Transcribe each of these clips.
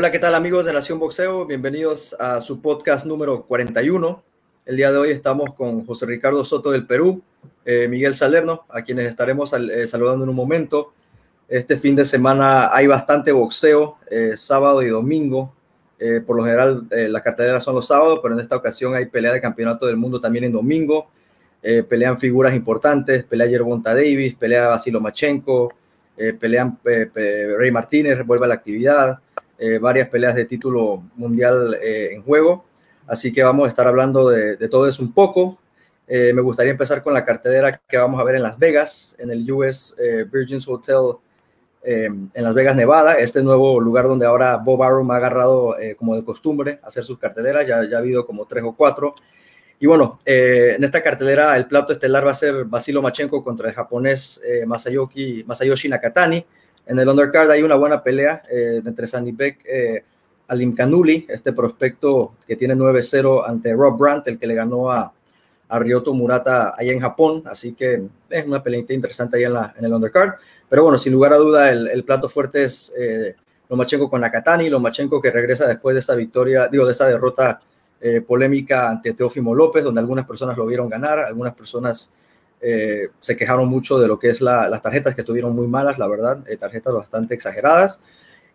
Hola, ¿qué tal amigos de Nación Boxeo? Bienvenidos a su podcast número 41. El día de hoy estamos con José Ricardo Soto del Perú, eh, Miguel Salerno, a quienes estaremos eh, saludando en un momento. Este fin de semana hay bastante boxeo, eh, sábado y domingo. por lo general, las carteleras son los sábados, pero en esta ocasión hay pelea de campeonato del mundo también en domingo. pelean figuras importantes, pelea Yerbonta Davis, pelea Vasilo Machenko, pelean Rey Martínez, vuelve a la actividad, varias peleas de título mundial en juego. Así que vamos a estar hablando de, todo eso un poco. Eh, me gustaría empezar con la cartelera que vamos a ver en Las Vegas, en el US eh, Virgins Hotel eh, en Las Vegas, Nevada, este nuevo lugar donde ahora Bob Arum ha agarrado como de costumbre hacer sus carteleras, ya, ha habido como tres o cuatro. Y bueno, en esta cartelera el plato estelar va a ser Basilo Machenko contra el japonés Masayoshi, Masayoshi Nakatani. En el undercard hay una buena pelea entre Sandy Beck Alim Kanuli, este prospecto que tiene 9-0 ante Rob Brandt, el que le ganó a, a Ryoto Murata allá en Japón. Así que es una pelea interesante ahí en, en el undercard. Pero bueno, sin lugar a duda, el, plato fuerte es eh, Lomachenko con Nakatani. Lomachenko que regresa después de esa victoria, digo, de esa derrota eh, polémica ante Teófimo López, donde algunas personas lo vieron ganar, algunas personas eh, se quejaron mucho de lo que es las tarjetas, que estuvieron muy malas, la verdad, eh, tarjetas bastante exageradas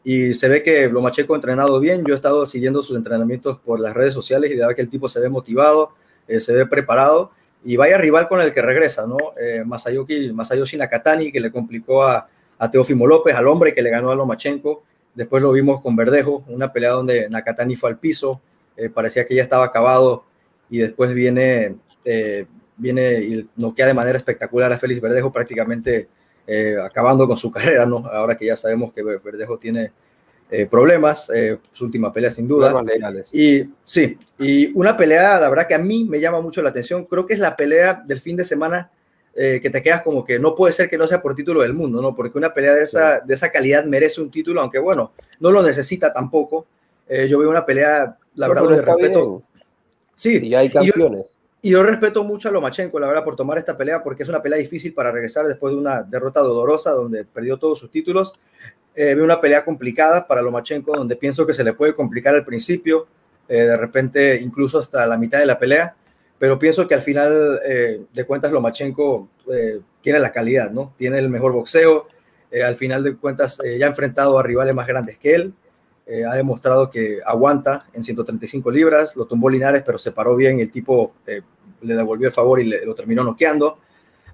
y se ve que Lomacheco ha entrenado bien. Yo he estado siguiendo sus entrenamientos por las redes sociales y la verdad que el tipo se ve motivado, eh, se ve preparado y vaya rival con el que regresa, ¿no? Eh, Masayoshi, Masayoshi Nakatani, que le complicó a, a Teófimo López, al hombre que le ganó a Lomachenko. Después lo vimos con Verdejo, una pelea donde Nakatani fue al piso, parecía que ya estaba acabado y después viene, viene y noquea de manera espectacular a Félix Verdejo, prácticamente eh, acabando con su carrera, ¿no? Ahora que ya sabemos que Verdejo tiene eh, problemas, eh, su última pelea sin duda. Y sí, y una pelea, la verdad que a mí me llama mucho la atención, creo que es la pelea del fin de semana que te quedas como que no puede ser que no sea por título del mundo, ¿no? Porque una pelea de esa, de esa calidad merece un título, aunque bueno, no lo necesita tampoco. yo veo una pelea, la verdad, de respeto. Sí, y hay campeones. Y yo respeto mucho a Lomachenko, la verdad, por tomar esta pelea, porque es una pelea difícil para regresar después de una derrota dolorosa donde perdió todos sus títulos. Eh, una pelea complicada para Lomachenko, donde pienso que se le puede complicar al principio, eh, de repente incluso hasta la mitad de la pelea, pero pienso que al final eh, de cuentas Lomachenko eh, tiene la calidad, ¿no? Tiene el mejor boxeo, al final de cuentas ya ha enfrentado a rivales más grandes que él, eh, ha demostrado que aguanta en 135 libras, lo tumbó Linares, pero se paró bien y el tipo eh, le devolvió el favor y le, lo terminó noqueando.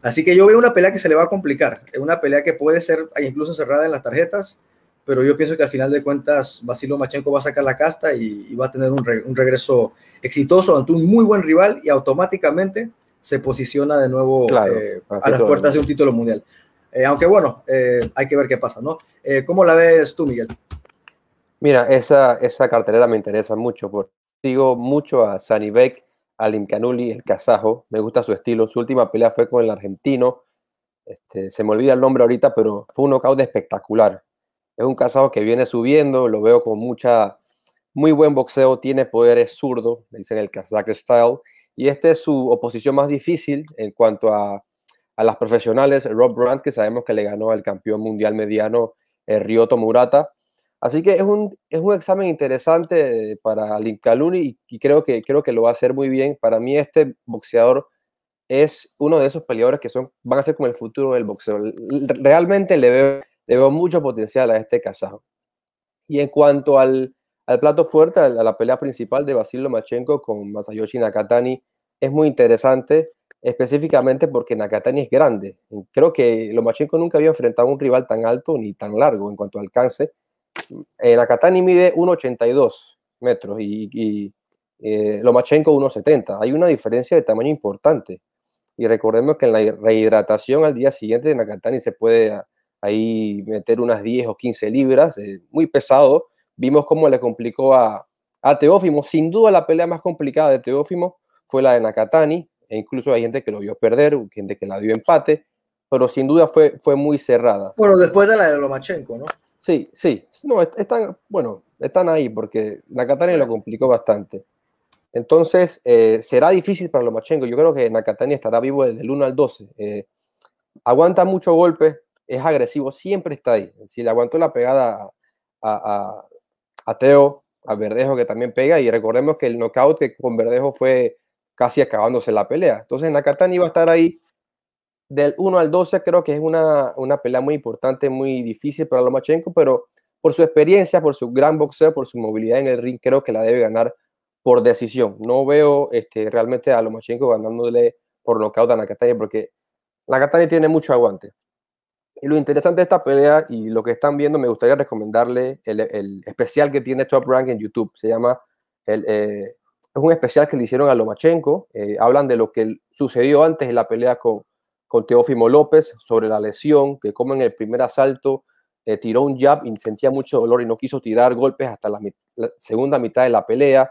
Así que yo veo una pelea que se le va a complicar, una pelea que puede ser incluso cerrada en las tarjetas, pero yo pienso que al final de cuentas Basilo Machenko va a sacar la casta y, va a tener un, regreso exitoso ante un muy buen rival y automáticamente se posiciona de nuevo eh, a las puertas de un título mundial. aunque bueno, hay que ver qué pasa, ¿no? ¿Cómo la ves tú, Miguel? Mira, esa, esa cartelera me interesa mucho porque sigo mucho a Sani Beck, a Limcanuli, el kazajo. Me gusta su estilo. Su última pelea fue con el argentino. Este, se me olvida el nombre ahorita, pero fue un knockout espectacular. Es un kazajo que viene subiendo, lo veo con mucha, muy buen boxeo, tiene poderes zurdo, le dicen el kazakh style. Y esta es su oposición más difícil en cuanto a, a las profesionales. Rob Brandt, que sabemos que le ganó al campeón mundial mediano el Ryoto Murata Así que es un, es un examen interesante para Lincaluni y, y, creo, que, creo que lo va a hacer muy bien. Para mí este boxeador es uno de esos peleadores que son, van a ser como el futuro del boxeo. Realmente le veo, le veo mucho potencial a este kazajo. Y en cuanto al, al plato fuerte, a la, pelea principal de Basil Lomachenko con Masayoshi Nakatani, es muy interesante, específicamente porque Nakatani es grande. Creo que Lomachenko nunca había enfrentado a un rival tan alto ni tan largo en cuanto a alcance eh, Nakatani mide 1,82 metros y, y eh, Lomachenko 1,70. Hay una diferencia de tamaño importante. Y recordemos que en la rehidratación al día siguiente de Nakatani se puede ahí meter unas 10 o 15 libras, eh, muy pesado. Vimos cómo le complicó a, a Teófimo. Sin duda la pelea más complicada de Teófimo fue la de Nakatani, e incluso hay gente que lo vio perder, gente que la dio empate, pero sin duda fue, fue muy cerrada. Bueno, después de la de Lomachenko, ¿no? Sí, sí. No, están, bueno, están ahí porque Nakatani lo complicó bastante. Entonces, eh, será difícil para Lomachenko. Yo creo que Nakatani estará vivo desde el 1 al 12. Eh, aguanta mucho golpe, es agresivo, siempre está ahí. Si le aguantó la pegada a, a Teo, a Verdejo que también pega y recordemos que el knockout que con Verdejo fue casi acabándose la pelea. Entonces Nakatani va a estar ahí del 1 al 12, creo que es una, una pelea muy importante, muy difícil para Lomachenko, pero por su experiencia, por su gran boxeo, por su movilidad en el ring, creo que la debe ganar por decisión. No veo este, realmente a Lomachenko ganándole por nocaut a Nakatani porque Nakatani tiene mucho aguante. Y lo interesante de esta pelea y lo que están viendo, me gustaría recomendarle el, especial que tiene Top Rank en YouTube. Se llama, el, eh, es un especial que le hicieron a Lomachenko. Eh, hablan de lo que sucedió antes de la pelea con, con Teófimo López, sobre la lesión, que como en el primer asalto eh, tiró un jab y sentía mucho dolor y no quiso tirar golpes hasta la, segunda mitad de la pelea.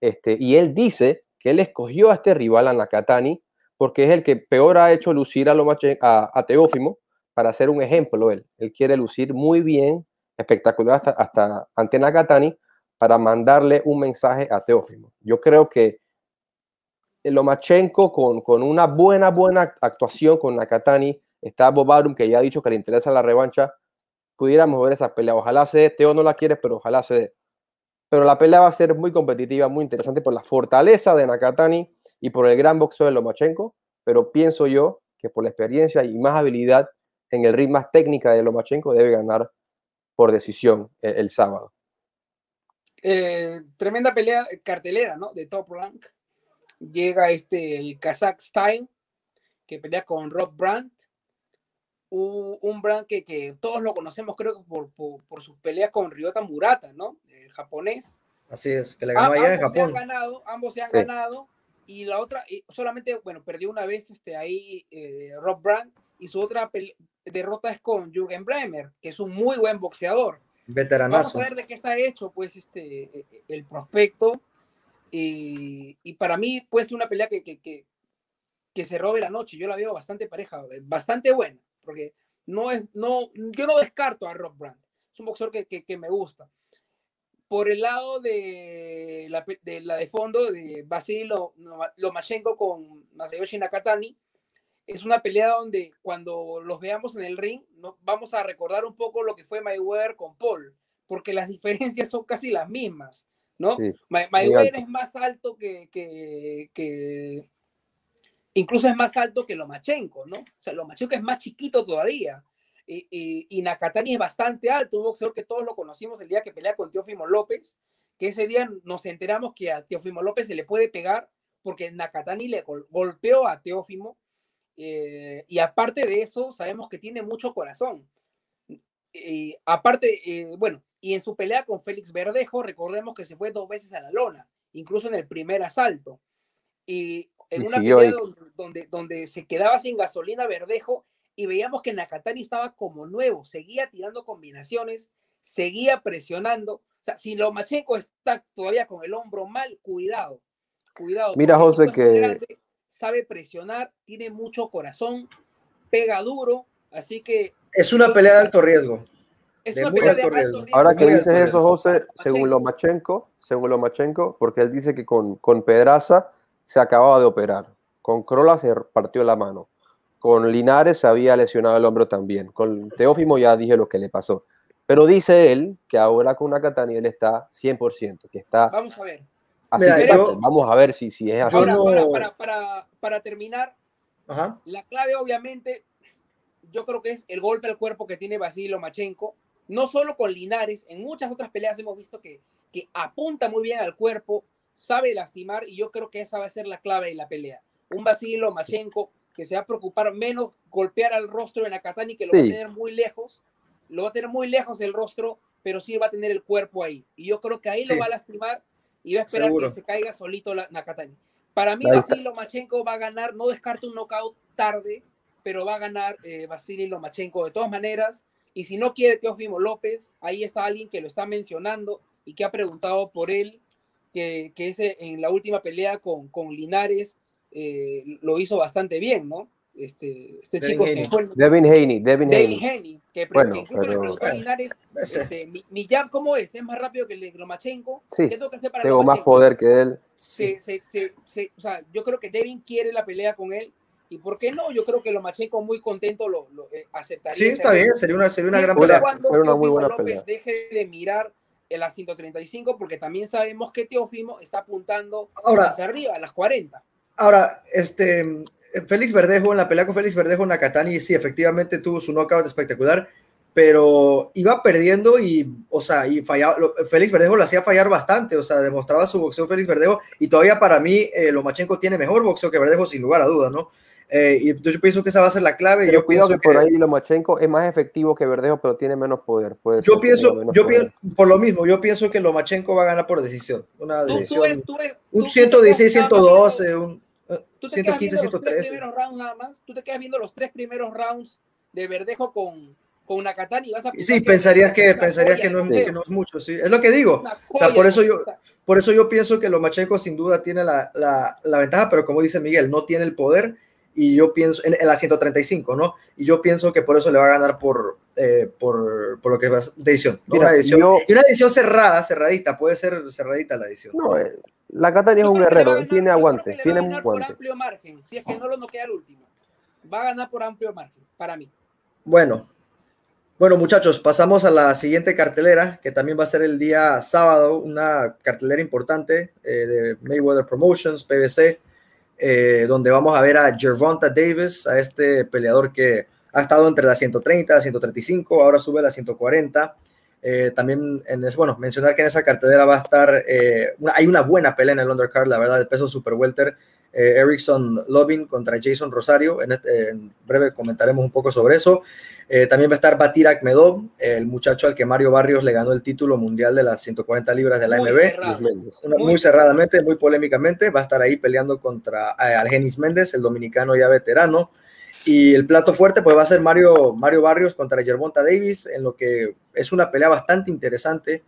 Este, y él dice que él escogió a este rival, a Nakatani, porque es el que peor ha hecho lucir a, a Teófimo para hacer un ejemplo él. Él quiere lucir muy bien, espectacular hasta, hasta ante Nakatani para mandarle un mensaje a Teófimo. Yo creo que Lomachenko con, con una buena, buena actuación con Nakatani, está Bob que ya ha dicho que le interesa la revancha, pudiéramos ver esa pelea. Ojalá se dé, Teo no la quiere, pero ojalá se dé. Pero la pelea va a ser muy competitiva, muy interesante por la fortaleza de Nakatani y por el gran boxeo de Lomachenko, pero pienso yo que por la experiencia y más habilidad en el ritmo más técnica de Lomachenko debe ganar por decisión el, sábado. Eh, tremenda pelea cartelera, ¿no? De top rank. Llega este, el Kazakhstan, que pelea con Rob Brandt. Un, un Brandt que, que, todos lo conocemos, creo que por, por, sus peleas con Ryota Murata, ¿no? El japonés. Así es, que le ganó allá en Japón. Se han ganado, ambos se han ganado. Y la otra, solamente, bueno, perdió una vez este, ahí eh, Rob Brandt. Y su otra derrota es con Jürgen Bremer, que es un muy buen boxeador. Veteranazo. Vamos a ver de qué está hecho, pues, este, e, e, el prospecto. Y, y para mí puede ser una pelea que, que, que, que, se robe la noche. Yo la veo bastante pareja, bastante buena, porque no es, no, yo no descarto a Rob Brandt. Es un boxeador que, me gusta. Por el lado de la de, la de fondo de Basil Lomachenko con Masayoshi Nakatani, es una pelea donde cuando los veamos en el ring, nos vamos a recordar un poco lo que fue Mayweather con Paul, porque las diferencias son casi las mismas, ¿no? Mayweather es más alto que, que, incluso es más alto que Lomachenko, ¿no? O sea, Lomachenko es más chiquito todavía. Y, y, Nakatani es bastante alto, un boxeador que todos lo conocimos el día que pelea con Teófimo López, que ese día nos enteramos que a Teófimo López se le puede pegar porque Nakatani le golpeó a Teófimo eh, y aparte de eso, sabemos que tiene mucho corazón. Y aparte, eh, bueno, y en su pelea con Félix Verdejo, recordemos que se fue dos veces a la lona, incluso en el primer asalto. Y en una pelea donde, donde, se quedaba sin gasolina Verdejo y veíamos que Nakatani estaba como nuevo, seguía tirando combinaciones, seguía presionando. O sea, si Lomachenko está todavía con el hombro mal, cuidado, cuidado. Mira, José, que sabe presionar, tiene mucho corazón, pega duro, así que... Es una pelea de alto riesgo. Es una pelea de alto riesgo. Ahora que dices eso, José, según Lomachenko, según Lomachenko, porque él dice que con, con Pedraza se acababa de operar, con Crola se partió la mano, con Linares se había lesionado el hombro también, con Teófimo ya dije lo que le pasó. Pero dice él que ahora con Nakatani él está 100%, que está... Vamos a ver vamos a ver si, si es así. para, para, para, terminar, la clave obviamente, yo creo que es el golpe al cuerpo que tiene Basilio Machenko, no solo con Linares, en muchas otras peleas hemos visto que, que apunta muy bien al cuerpo, sabe lastimar y yo creo que esa va a ser la clave de la pelea. Un Basilio Machenko que se va a preocupar menos golpear al rostro de Nakatani, que lo va a tener muy lejos, lo va a tener muy lejos el rostro, pero sí va a tener el cuerpo ahí. Y yo creo que ahí lo va a lastimar y va a esperar que se caiga solito la Nakatani. Para mí, Vasily Lomachenko va a ganar, no descarto un knockout tarde, pero va a ganar eh, Vasily Lomachenko de todas maneras. Y si no quiere Teófimo López, ahí está alguien que lo está mencionando y que ha preguntado por él, que, que ese, en la última pelea con, con Linares eh, lo hizo bastante bien, ¿no? Este, este chico se fue. Devin Haney, Devin, Haney. que, bueno, incluso le preguntó a Linares, este, mi, mi, jab, ¿cómo es? ¿Es más rápido que el de Lomachenko? Sí, ¿Qué tengo que hacer para tengo más poder que él. Se, se, se, o sea, yo creo que Devin quiere la pelea con él. ¿Y por qué no? Yo creo que Lomachenko muy contento lo, lo eh, aceptaría. Sí, está bien, sería una, sería una gran pelea. Cuando sería una muy buena López pelea. deje de mirar en las 135 porque también sabemos que Teófimo está apuntando ahora, hacia arriba, a las 40. Ahora, este, Félix Verdejo, en la pelea con Félix Verdejo, Nakatani, sí, efectivamente tuvo su knockout espectacular, pero iba perdiendo y, o sea, y fallaba, Félix Verdejo lo hacía fallar bastante, o sea, demostraba su boxeo Félix Verdejo y todavía para mí eh, Lomachenko tiene mejor boxeo que Verdejo sin lugar a dudas, ¿no? Eh, y yo pienso que esa va a ser la clave. yo cuidado que, por ahí Lomachenko es más efectivo que Verdejo, pero tiene menos poder. yo pienso, yo pienso, por lo mismo, yo pienso que Lomachenko va a ganar por decisión. Una decisión, un 116, 112, un 115, 113. nada más. Tú te quedas viendo los tres primeros rounds de Verdejo con, con una katana y vas a sí pensarías que pensarías que no, es, que no, es, mucho sí es lo que digo o sea por eso yo por eso yo pienso que Lomachenko sin duda tiene la, la, la, ventaja pero como dice Miguel no tiene el poder y yo pienso en, la 135 no y yo pienso que por eso le va a ganar por eh, por, por, lo que es de edición, una edición y una edición cerrada cerradita puede ser cerradita la edición no eh, la Katana es un guerrero tiene aguante tiene un por amplio margen si es que no lo noquea al último. Va a ganar por amplio margen para mí. Bueno bueno, muchachos, pasamos a la siguiente cartelera, que también va a ser el día sábado, una cartelera importante eh, de Mayweather Promotions, PBC, eh, donde vamos a ver a Gervonta Davis, a este peleador que ha estado entre las 130, 135, ahora sube a las 140. Eh, también, en bueno, mencionar que en esa cartelera va a estar, hay una buena pelea en el undercard, la verdad, de peso super welter, eh, Erickson Lovin contra Jason Rosario. Este, en, breve comentaremos un poco sobre eso. Eh, también va a estar Batir Akhmedov, el muchacho al que Mario Barrios le ganó el título mundial de las 140 libras de la MB. muy, cerradamente, muy polémicamente. Va a estar ahí peleando contra eh, Algenis Méndez, el dominicano ya veterano. Y el plato fuerte pues va a ser Mario, Mario Barrios contra Gervonta Davis, en lo que es una pelea bastante interesante.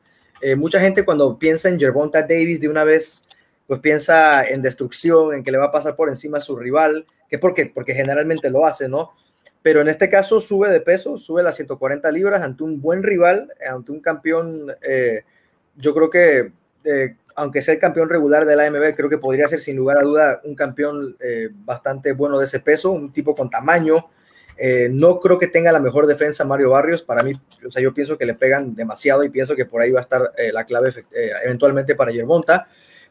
mucha gente cuando piensa en Gervonta Davis de una vez pues piensa en destrucción, en que le va a pasar por encima a su rival, que porque, porque generalmente lo hace, ¿no? Pero en este caso sube de peso, sube las 140 libras ante un buen rival, ante un campeón, eh, yo creo que, eh, aunque sea el campeón regular de la AMB, creo que podría ser sin lugar a duda un campeón eh, bastante bueno de ese peso, un tipo con tamaño. no creo que tenga la mejor defensa Mario Barrios, para mí, o sea, yo pienso que le pegan demasiado y pienso que por ahí va a estar la clave eventualmente para Yermonta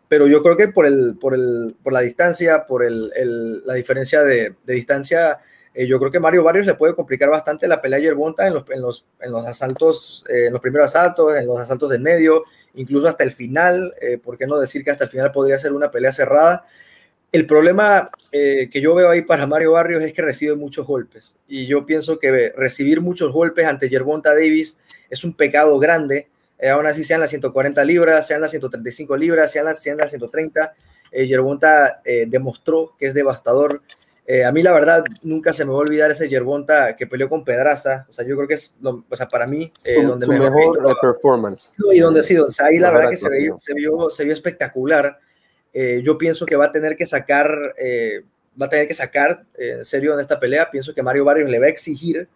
pero yo creo que por, el, por, el, por la distancia, por el, la diferencia de, distancia, eh, yo creo que Mario Barrios le puede complicar bastante la pelea a Yerbonta en los, en los, en los asaltos, eh, en los primeros asaltos, en los asaltos del medio, incluso hasta el final, eh, ¿por qué no decir que hasta el final podría ser una pelea cerrada? El problema que yo veo ahí para Mario Barrios es que recibe muchos golpes y yo pienso que recibir muchos golpes ante Yerbonta Davis es un pecado grande eh, aún así sean las 140 libras, sean las 135 libras, sean las, sean las 130. Eh, Yerbonta eh, demostró que es devastador. Eh, a mí la verdad nunca se me va a olvidar ese Yerbonta que peleó con Pedraza. O sea, yo creo que es, o sea, para mí, donde su mejor performance. Y donde sí, o sea, ahí la, verdad, que se vio, se vio, se vio, espectacular. yo pienso que va a tener que sacar, va a tener que sacar en serio en esta pelea. Pienso que Mario Barrios le va a exigir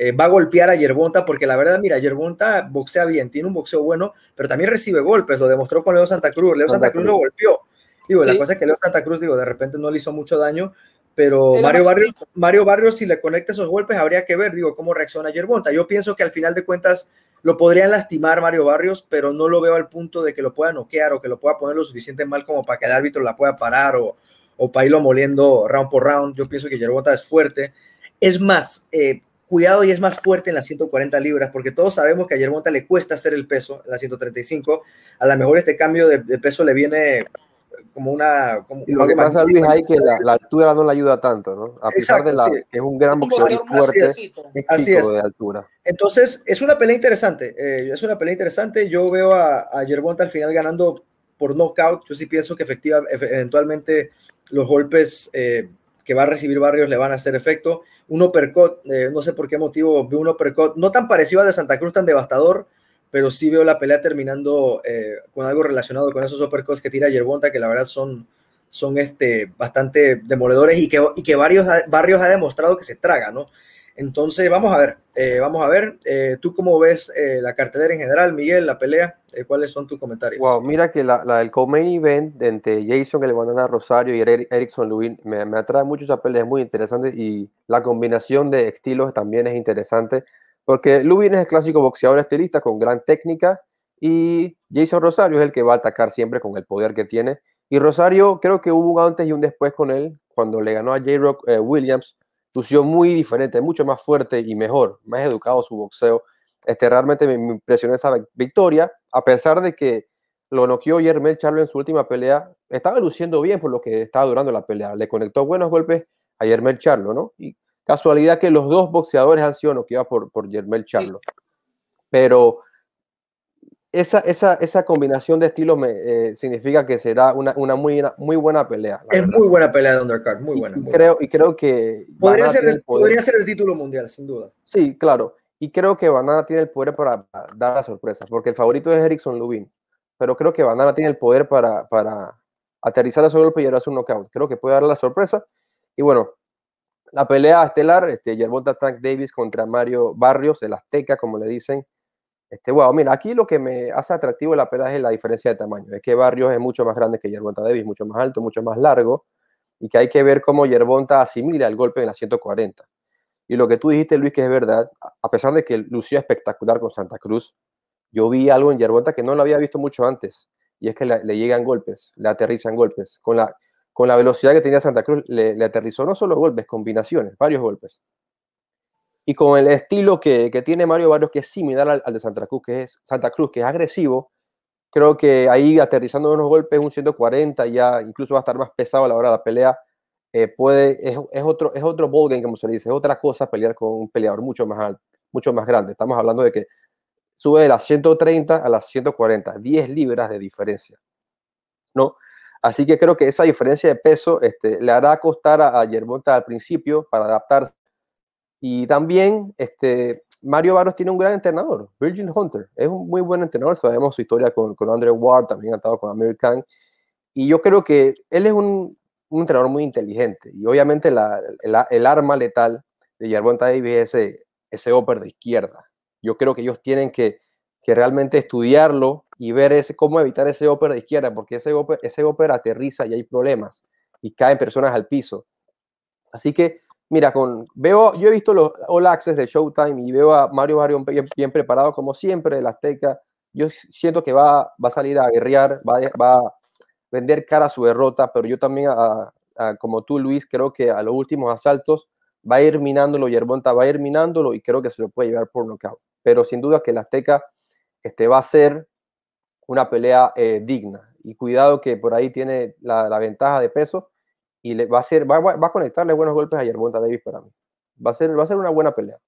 eh, va a golpear a Yerbonta, porque la verdad, mira, Yerbonta boxea bien, tiene un boxeo bueno, pero también recibe golpes, lo demostró con Leo Santa Cruz. Leo Santa, Cruz, lo golpeó. Digo, la cosa es que Leo Santa Cruz, digo, de repente no le hizo mucho daño, pero Mario Barrios, Mario Barrios, si le conecta esos golpes, habría que ver, digo, cómo reacciona Yerbonta. Yo pienso que al final de cuentas lo podrían lastimar Mario Barrios, pero no lo veo al punto de que lo pueda noquear o que lo pueda poner lo suficiente mal como para que el árbitro la pueda parar o, o para irlo moliendo round por round. Yo pienso que Yerbonta es fuerte. Es más, eh, cuidado y es más fuerte en las 140 libras, porque todos sabemos que a Yermonta le cuesta hacer el peso en las 135. A lo mejor este cambio de, peso le viene como una... Como, lo que pasa, Luis, hay que la, altura no le ayuda tanto, ¿no? A pesar de la, que es un gran boxeador fuerte, así es, así es. de altura. Entonces, es una pelea interesante, eh, es una pelea interesante. Yo veo a, a Yerbonta al final ganando por knockout. Yo sí pienso que efectivamente, eventualmente los golpes eh, que va a recibir Barrios le van a hacer efecto. Un uppercut, eh, no sé por qué motivo, veo un uppercut no tan parecido al de Santa Cruz, tan devastador, pero sí veo la pelea terminando eh, con algo relacionado con esos uppercuts que tira Yerbonta, que la verdad son, son este, bastante demoledores y que, y que varios, Barrios ha demostrado que se traga, ¿no? Entonces, vamos a ver, eh, vamos a ver, eh, ¿tú cómo ves la cartelera en general, Miguel, la pelea? ¿Cuáles son tus comentarios? Wow, mira que la, la del co-main event entre Jason, el a Rosario y Erickson Lewin, me, me, atrae mucho esa es muy interesante y la combinación de estilos también es interesante, porque Lubin es el clásico boxeador estilista con gran técnica Y Jason Rosario es el que va a atacar siempre con el poder que tiene. Y Rosario, creo que hubo un antes y un después con él, cuando le ganó a J-Rock eh, Williams, lució muy diferente, mucho más fuerte y mejor, más educado su boxeo. Este, realmente me, impresionó esa victoria, a pesar de que lo noqueó Yermel Charlo en su última pelea, estaba luciendo bien por lo que estaba durando la pelea. Le conectó buenos golpes a Yermel Charlo, ¿no? Y casualidad que los dos boxeadores han sido noqueados por, por Yermel Charlo. Pero esa, esa, esa combinación de estilos me, eh, significa que será una, una muy, muy buena pelea. Es muy buena pelea de undercard, muy buena. Y, creo, y creo que... Podría ser, el, podría ser el título mundial, sin duda. Sí, claro. Y creo que Banana tiene el poder para, dar la sorpresa, porque el favorito es Erickson Lubin, pero creo que Banana tiene el poder para, para aterrizar a su golpe y hacer un knockout. Creo que puede dar la sorpresa. Y bueno, la pelea estelar, este, Gervonta Tank Davis contra Mario Barrios, el Azteca, como le dicen, este, wow, mira, aquí lo que me hace atractivo la pelea es la diferencia de tamaño. Es que Barrios es mucho más grande que Yerbonta Davis, mucho más alto, mucho más largo, y que hay que ver cómo Yerbonta asimila el golpe en la 140. Y lo que tú dijiste, Luis, que es verdad, a pesar de que lució espectacular con Santa Cruz, yo vi algo en Yerbonta que no lo había visto mucho antes, y es que le, llegan golpes, le aterrizan golpes. Con la, con la velocidad que tenía Santa Cruz, le, le aterrizó no solo golpes, combinaciones, varios golpes y con el estilo que, que, tiene Mario Barrios, que es similar al, de Santa Cruz, que es Santa Cruz, que es agresivo, creo que ahí aterrizando unos golpes, un 140, ya incluso va a estar más pesado a la hora de la pelea, eh, puede, es, es, otro, es otro ballgame, como se dice, es otra cosa pelear con un peleador mucho más alto, mucho más grande. Estamos hablando de que sube de las 130 a las 140, 10 libras de diferencia, ¿no? Así que creo que esa diferencia de peso este, le hará costar a, a Yermonta al principio para adaptarse y también este, Mario Barros tiene un gran entrenador, Virgin Hunter. Es un muy buen entrenador, sabemos su historia con, con Andrew Ward, también ha estado con American. Y yo creo que él es un, un entrenador muy inteligente. Y obviamente la, el arma letal de Yerbonta Davis es ese, ese upper de izquierda. Yo creo que ellos tienen que, que realmente estudiarlo y ver ese, cómo evitar ese upper de izquierda, porque ese upper, ese aterriza y hay problemas y caen personas al piso. Así que mira, con, veo, yo he visto los All Access de Showtime y veo a Mario Barrio bien, preparado, como siempre, el Azteca. Yo siento que va, va a salir a guerrear, va, va a vender cara a su derrota, pero yo también, como tú, Luis, creo que a los últimos asaltos va a ir minándolo, Yerbonta va a ir minándolo y creo que se lo puede llevar por nocaut. Pero sin duda que el Azteca este, va a ser una pelea eh, digna. Y cuidado que por ahí tiene la, ventaja de peso, y le, va, a va, a conectarle buenos golpes a Yerbonta Davis para mí. Va a, ser, va a ser una buena pelea.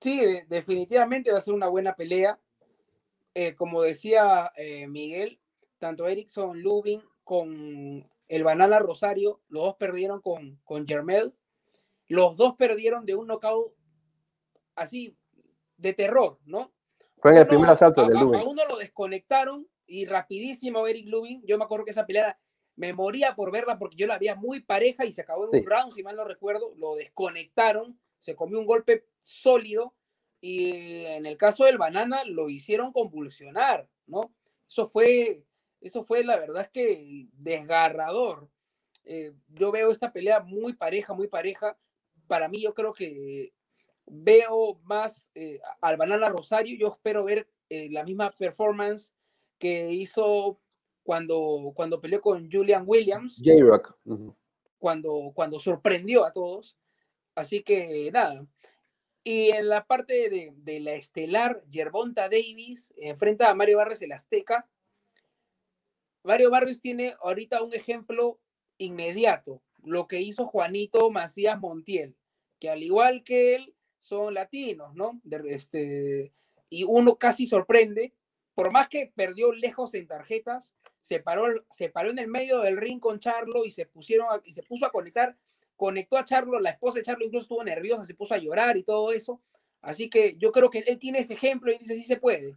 Sí, definitivamente va a ser una buena pelea. Eh, como decía eh, Miguel, tanto Erickson Lubin con el Banana Rosario, los dos perdieron con, con Germel. Los dos perdieron de un knockout así de terror, ¿no? Fue en el primer asalto de Lubin. A uno lo desconectaron y rapidísimo Eric Lubin. Yo me acuerdo que esa pelea me moría por verla porque yo la había muy pareja y se acabó en un round, si mal no recuerdo, lo desconectaron, se comió un golpe sólido y en el caso del banana lo hicieron convulsionar, ¿no? Eso fue, eso fue la verdad es que desgarrador. Eh, yo veo esta pelea muy pareja, muy pareja. Para mí yo creo que veo más eh, al banana Rosario, yo espero ver eh, la misma performance que hizo cuando, cuando peleó con Julian Williams. J-Rock. cuando, cuando sorprendió a todos. Así que nada. Y en la parte de, de la estelar, Yerbonta Davis enfrenta a Mario Barrios el Azteca. Mario Barrios tiene ahorita un ejemplo inmediato, lo que hizo Juanito Macías Montiel, que al igual que él son latinos, ¿no? De, este, y uno casi sorprende, por más que perdió lejos en tarjetas, se paró, se paró en el medio del ring con Charlo y se pusieron y se puso a conectar, conectó a Charlo, la esposa de Charlo incluso estuvo nerviosa, se puso a llorar y todo eso. Así que yo creo que él tiene ese ejemplo y dice sí se puede.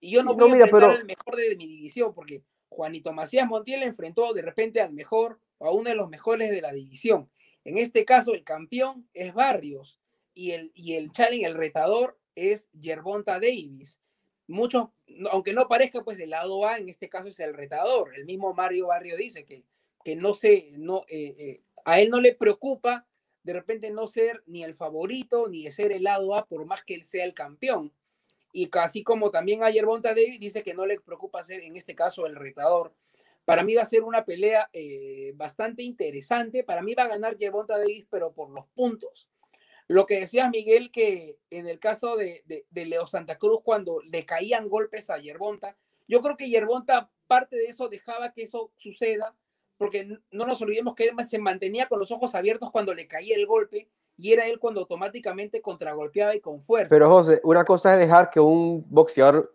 Y yo no voy a enfrentar al mejor de mi división porque Juanito Macías Montiel enfrentó de repente al mejor o a uno de los mejores de la división. En este caso el campeón es Barrios y el, y el challenge, el retador es Yerbonta Davis muchos, aunque no parezca, pues el lado A en este caso es el retador. El mismo Mario Barrio dice que, que no sé, no, eh, eh, a él no le preocupa de repente no ser ni el favorito ni ser el lado A por más que él sea el campeón. y casi como también ayer Bonta Davis dice que no le preocupa ser en este caso el retador. Para mí va a ser una pelea eh, bastante interesante. Para mí va a ganar Yerbonta Davis, pero por los puntos. Lo que decías, Miguel, que en el caso de, de, Leo Santa Cruz, cuando le caían golpes a Yerbonta, yo creo que Yerbonta, parte de eso, dejaba que eso suceda, porque no nos olvidemos que él se mantenía con los ojos abiertos cuando le caía el golpe, y era él cuando automáticamente contragolpeaba y con fuerza. Pero José, una cosa es dejar que un boxeador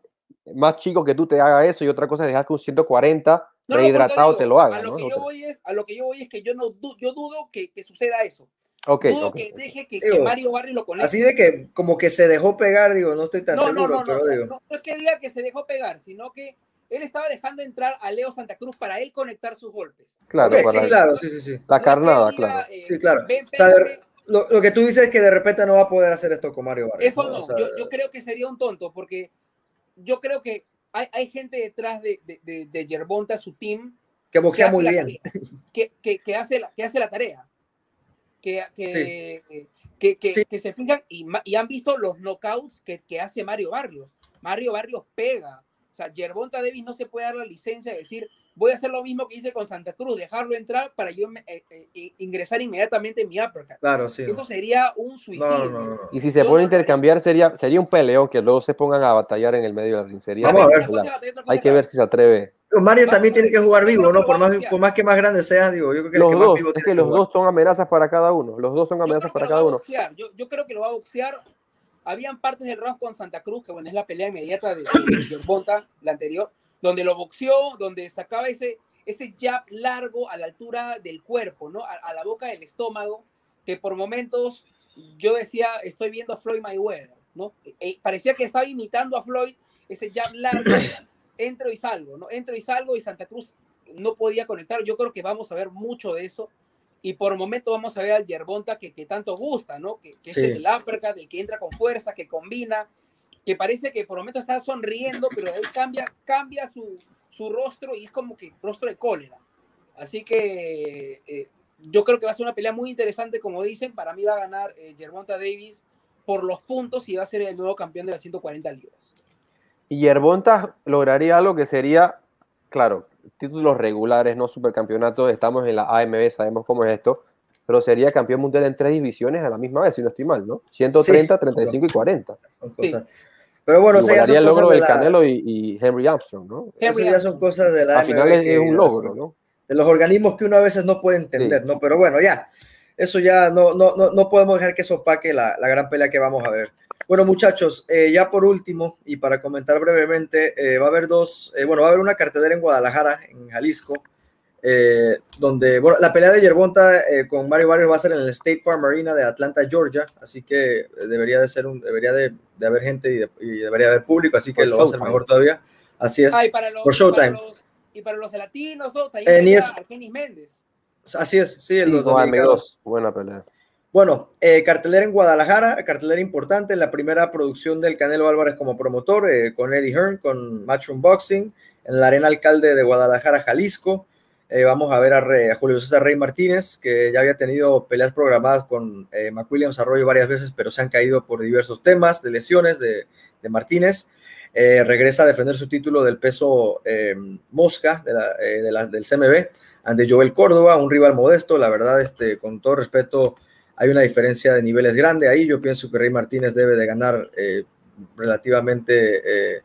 más chico que tú te haga eso, y otra cosa es dejar que un 140 rehidratado te lo haga. A lo, que yo voy es, a lo que yo voy es que yo, no, yo dudo que, que suceda eso. Okay, dudo que deje que, Mario Barrio lo conecte. Así de que como que se dejó pegar, digo, no estoy tan seguro. No, no, pero no, digo. no, es que diga que se dejó pegar, sino que él estaba dejando entrar a Leo Santa Cruz para él conectar sus golpes. Claro, sí, claro, sí, sí, sí. La carnada, claro. Eh, sí, claro. o sea, lo, lo, que tú dices es que de repente no va a poder hacer esto con Mario Barrio. Eso no, yo, yo creo que sería un tonto, porque yo creo que hay, hay gente detrás de, de, de, de Yerbonta, su team, que boxea muy bien. que, que, que, hace la, que hace la tarea. Que, que, que, que, se fijan y, y, han visto los knockouts que, que hace Mario Barrios. Mario Barrios pega. O sea, Yerbonta Davis no se puede dar la licencia de decir, voy a hacer lo mismo que hice con Santa Cruz, dejarlo entrar para yo eh, eh, ingresar inmediatamente en mi uppercut. Claro, sí. Eso sería un suicidio. y si se pone a intercambiar, sería, sería un peleón que luego se pongan a batallar en el medio de la ring. Vamos a ver. Hay que ver si se atreve. Mario también tiene que jugar vivo, ¿no? Por más, por más que más grande sea, digo, yo creo que los dos, es que los dos son amenazas para cada uno. Los dos son amenazas para cada uno. Yo, yo, creo que lo va a boxear. Habían partes del round con Santa Cruz, que bueno, es la pelea inmediata de, de la anterior, donde lo boxeó, donde sacaba ese, ese jab largo a la altura del cuerpo, ¿no? A, la boca del estómago, que por momentos yo decía, estoy viendo a Floyd Mayweather, ¿no? E, e, parecía que estaba imitando a Floyd, ese jab largo, entro y salgo, ¿no? Entro y salgo y Santa Cruz no podía conectar. Yo creo que vamos a ver mucho de eso. Y por momento vamos a ver al Yerbonta que, que tanto gusta, ¿no? Que, que es el uppercut, el que entra con fuerza, que combina, que parece que por momento está sonriendo, pero él cambia, cambia su, su rostro y es como que rostro de cólera. Así que eh, yo creo que va a ser una pelea muy interesante, como dicen. Para mí va a ganar eh, Davis por los puntos y va a ser el nuevo campeón de las 140 libras. Y Yerbonta lograría algo que sería, claro, títulos regulares, no supercampeonatos. Estamos en la AMB, sabemos cómo es esto, pero sería campeón mundial en tres divisiones a la misma vez, si no estoy mal, ¿no? 130, 35 y 40. Pero bueno, o sea, el logro del Canelo y, Henry Armstrong, ¿no? Eso ya son cosas de la Al final es, un logro, ¿no? De los organismos que uno a veces no puede entender, ¿no? Pero bueno, ya, eso ya no, no, no, no podemos dejar que eso opaque la, la, gran pelea que vamos a ver. Bueno, muchachos, eh, ya por último, y para comentar brevemente, eh, va a haber dos, eh, bueno, va a haber una cartelera en Guadalajara, en Jalisco, eh, donde, bueno, la pelea de Yerbonta eh, con Mario Barrios va a ser en el State Farm Arena de Atlanta, Georgia, así que eh, debería de ser un, debería de, de haber gente y, de, y, debería haber público, así que por lo va a ser mejor todavía. Así es. Ah, para los, por Showtime. Para los, y para los latinos, ¿no? Eh, es, Méndez. Así es, sí, el sí, dos Buena pelea. Bueno, eh, cartelera en Guadalajara, cartelera importante, la primera producción del Canelo Álvarez como promotor, eh, con Eddie Hearn, con Matchroom Boxing, en la Arena Alcalde de Guadalajara, Jalisco. Eh, vamos a ver a, Julio César Rey Martínez, que ya había tenido peleas programadas con eh, McWilliams Arroyo varias veces, pero se han caído por diversos temas de lesiones de, Martínez. Eh, regresa a defender su título del peso eh, mosca del CMB ante Joel Córdoba, un rival modesto. La verdad, este, con todo respeto, hay una diferencia de niveles grande ahí. Yo pienso que Rey Martínez debe de ganar relativamente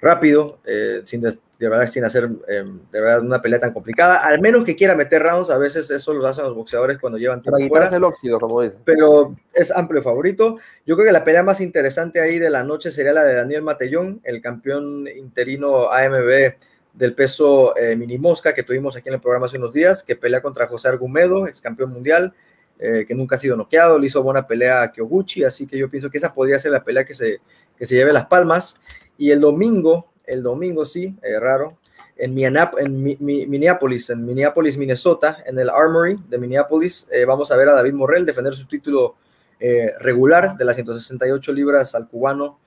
rápido, sin, de, verdad sin hacer eh, de verdad una pelea tan complicada, al menos que quiera meter rounds, a veces eso lo hacen los boxeadores cuando llevan tiempo Para fuera, el óxido, como dicen. Pero es amplio favorito. Yo creo que la pelea más interesante ahí de la noche sería la de Daniel Matellón, el campeón interino AMB del peso eh, mini mosca que tuvimos aquí en el programa hace unos días, que pelea contra José Argumedo, ex campeón mundial, eh, que nunca ha sido noqueado, le hizo buena pelea a Kyoguchi, así que yo pienso que esa podría ser la pelea que se, que se lleve las palmas. Y el domingo, el domingo, sí, eh, raro, en, Minneap en mi, mi, Minneapolis, en Minneapolis, Minnesota, en el Armory de Minneapolis, eh, vamos a ver a David Morrell defender su título eh, regular de las 168 libras al cubano,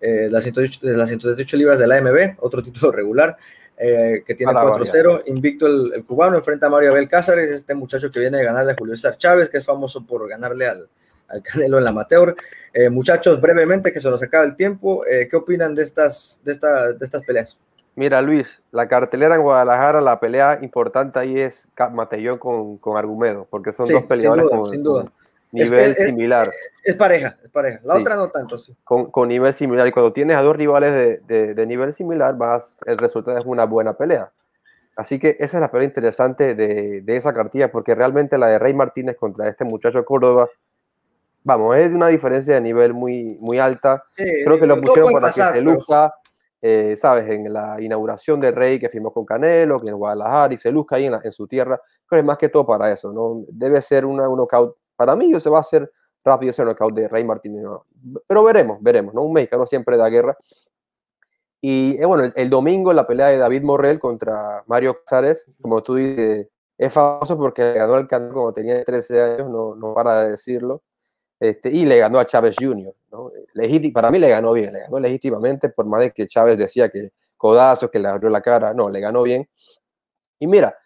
eh, de, las 108, de las 178 libras de la AMB, otro título regular. que tiene 4-0, invicto el, el, cubano, enfrenta a Mario Abel Cázares, este muchacho que viene de ganarle a Julio César Chávez, que es famoso por ganarle al, al Canelo en la amateur. Eh, muchachos, brevemente, que se nos acaba el tiempo, ¿qué opinan de estas, de, de estas peleas? Mira, Luis, la cartelera en Guadalajara, la pelea importante ahí es Matellón con, con Argumedo, porque son dos peleadores sin duda, con, nivel similar. Es, pareja, es pareja. La otra no tanto, sí. Con, con, nivel similar. Y cuando tienes a dos rivales de, de, de, nivel similar, vas, el resultado es una buena pelea. Así que esa es la pelea interesante de, de esa cartilla, porque realmente la de Rey Martínez contra este muchacho Córdoba, vamos, es de una diferencia de nivel muy, muy alta. Creo que lo pusieron para que se luzca. Eh, sabes, en la inauguración de Rey que firmó con Canelo, que en Guadalajara y se luzca ahí en, su tierra, creo que es más que todo para eso, ¿no? Debe ser una, un knockout, para mí se va a hacer rápido ese knockout de Rey Martínez, pero veremos, veremos, ¿no? Un mexicano siempre da guerra. Y eh, bueno, el, domingo la pelea de David Morrell contra Mario Casares, como tú dices, es famoso porque ganó el canal cuando tenía 13 años, no, no para de decirlo. Este, y le ganó a Chávez Jr. ¿no? para mí le ganó bien, le ganó legítimamente, por más de que Chávez decía que codazos, que le abrió la cara, no, le ganó bien. Y mira,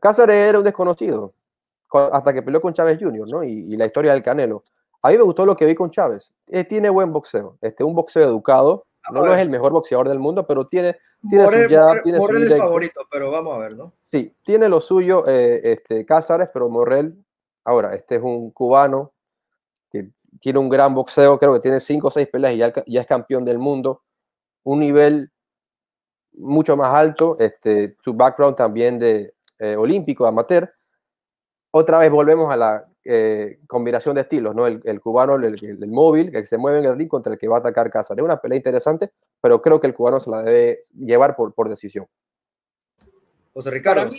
Cáceres era un desconocido hasta que peleó con Chávez Jr., ¿no? Y, la historia del Canelo. A mí me gustó lo que vi con Chávez. Eh, tiene buen boxeo, este, un boxeo educado. No, es el mejor boxeador del mundo, pero tiene, tiene su ya, tiene su favorito, pero vamos a ver, ¿no? Sí, tiene lo suyo eh, este, Cáceres, pero Morrell, ahora, este es un cubano tiene un gran boxeo, creo que tiene cinco o seis peleas y ya, es campeón del mundo. Un nivel mucho más alto, este, su background también de eh, olímpico, amateur. Otra vez volvemos a la eh, combinación de estilos, ¿no? El, cubano, el, móvil, que se mueve en el ring contra el que va a atacar Cáceres. Es una pelea interesante, pero creo que el cubano se la debe llevar por, por decisión. José Ricardo.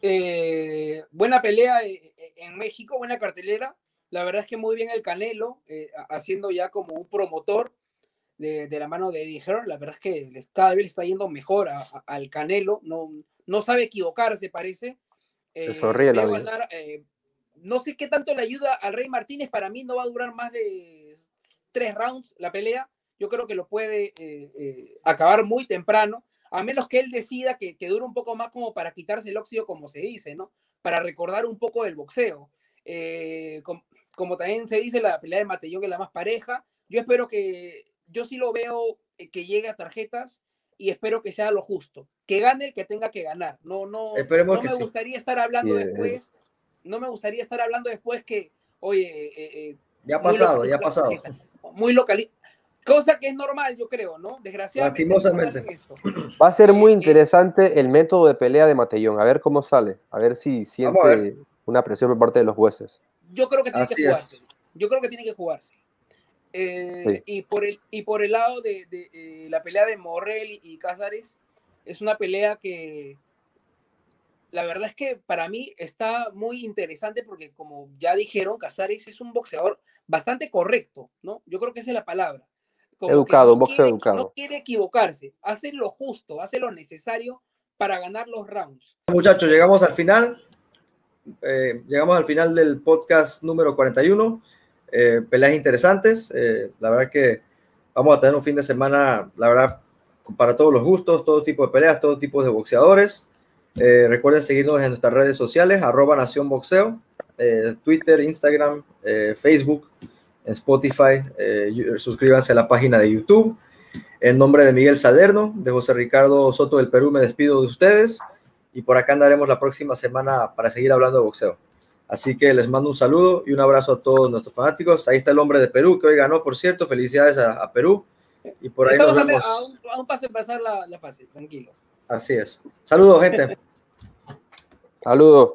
Eh, buena pelea en México, buena cartelera. La verdad es que muy bien el Canelo, eh, haciendo ya como un promotor de, la mano de Eddie Hearn. La verdad es que cada vez le está yendo mejor al Canelo. No, no sabe equivocarse, parece. Eh, la eh, no sé qué tanto le ayuda al Rey Martínez. Para mí no va a durar más de tres rounds la pelea. Yo creo que lo puede acabar muy temprano, a menos que él decida que, que dure un poco más como para quitarse el óxido, como se dice, ¿no? Para recordar un poco del boxeo. Como también se dice, la pelea de Matellón que es la más pareja. Yo espero que, yo sí lo veo eh, que llegue a tarjetas y espero que sea lo justo. Que gane el que tenga que ganar. No, no, no me gustaría estar hablando después. No me gustaría estar hablando después que, oye, eh, eh, ya ha pasado, ya ha pasado. Muy local. Cosa que es normal, yo creo, ¿no? Desgraciadamente. Lastimosamente. Va a ser muy interesante el método de pelea de Matellón. A ver cómo sale. A ver si siente una presión por parte de los jueces. Yo creo que tiene que jugarse. Yo creo que tiene que jugarse. Eh, y, por el, y por el lado de, eh, la pelea de Morrell y Cázares, es una pelea que la verdad es que para mí está muy interesante porque como ya dijeron, Cázares es un boxeador bastante correcto, ¿no? Yo creo que esa es la palabra. educado, un boxeo educado. No quiere equivocarse, hace lo justo, hace lo necesario para ganar los rounds. Muchachos, llegamos al final. Eh, llegamos al final del podcast número 41. Eh, peleas interesantes. Eh, la verdad que vamos a tener un fin de semana, la verdad, para todos los gustos, todo tipo de peleas, todo tipo de boxeadores. recuerden seguirnos en nuestras redes sociales, arroba Nación Boxeo, Twitter, Instagram, Facebook, en Spotify. suscríbanse a la página de YouTube. En nombre de Miguel Salerno, de José Ricardo Soto del Perú, me despido de ustedes y por acá andaremos la próxima semana para seguir hablando de boxeo. Así que les mando un saludo y un abrazo a todos nuestros fanáticos. Ahí está el hombre de Perú que hoy ganó, por cierto. Felicidades a, Perú. Y por ahí nos vemos. A, un, a un paso pasar la, la fase, tranquilo. Así es. Saludos, gente. Saludos.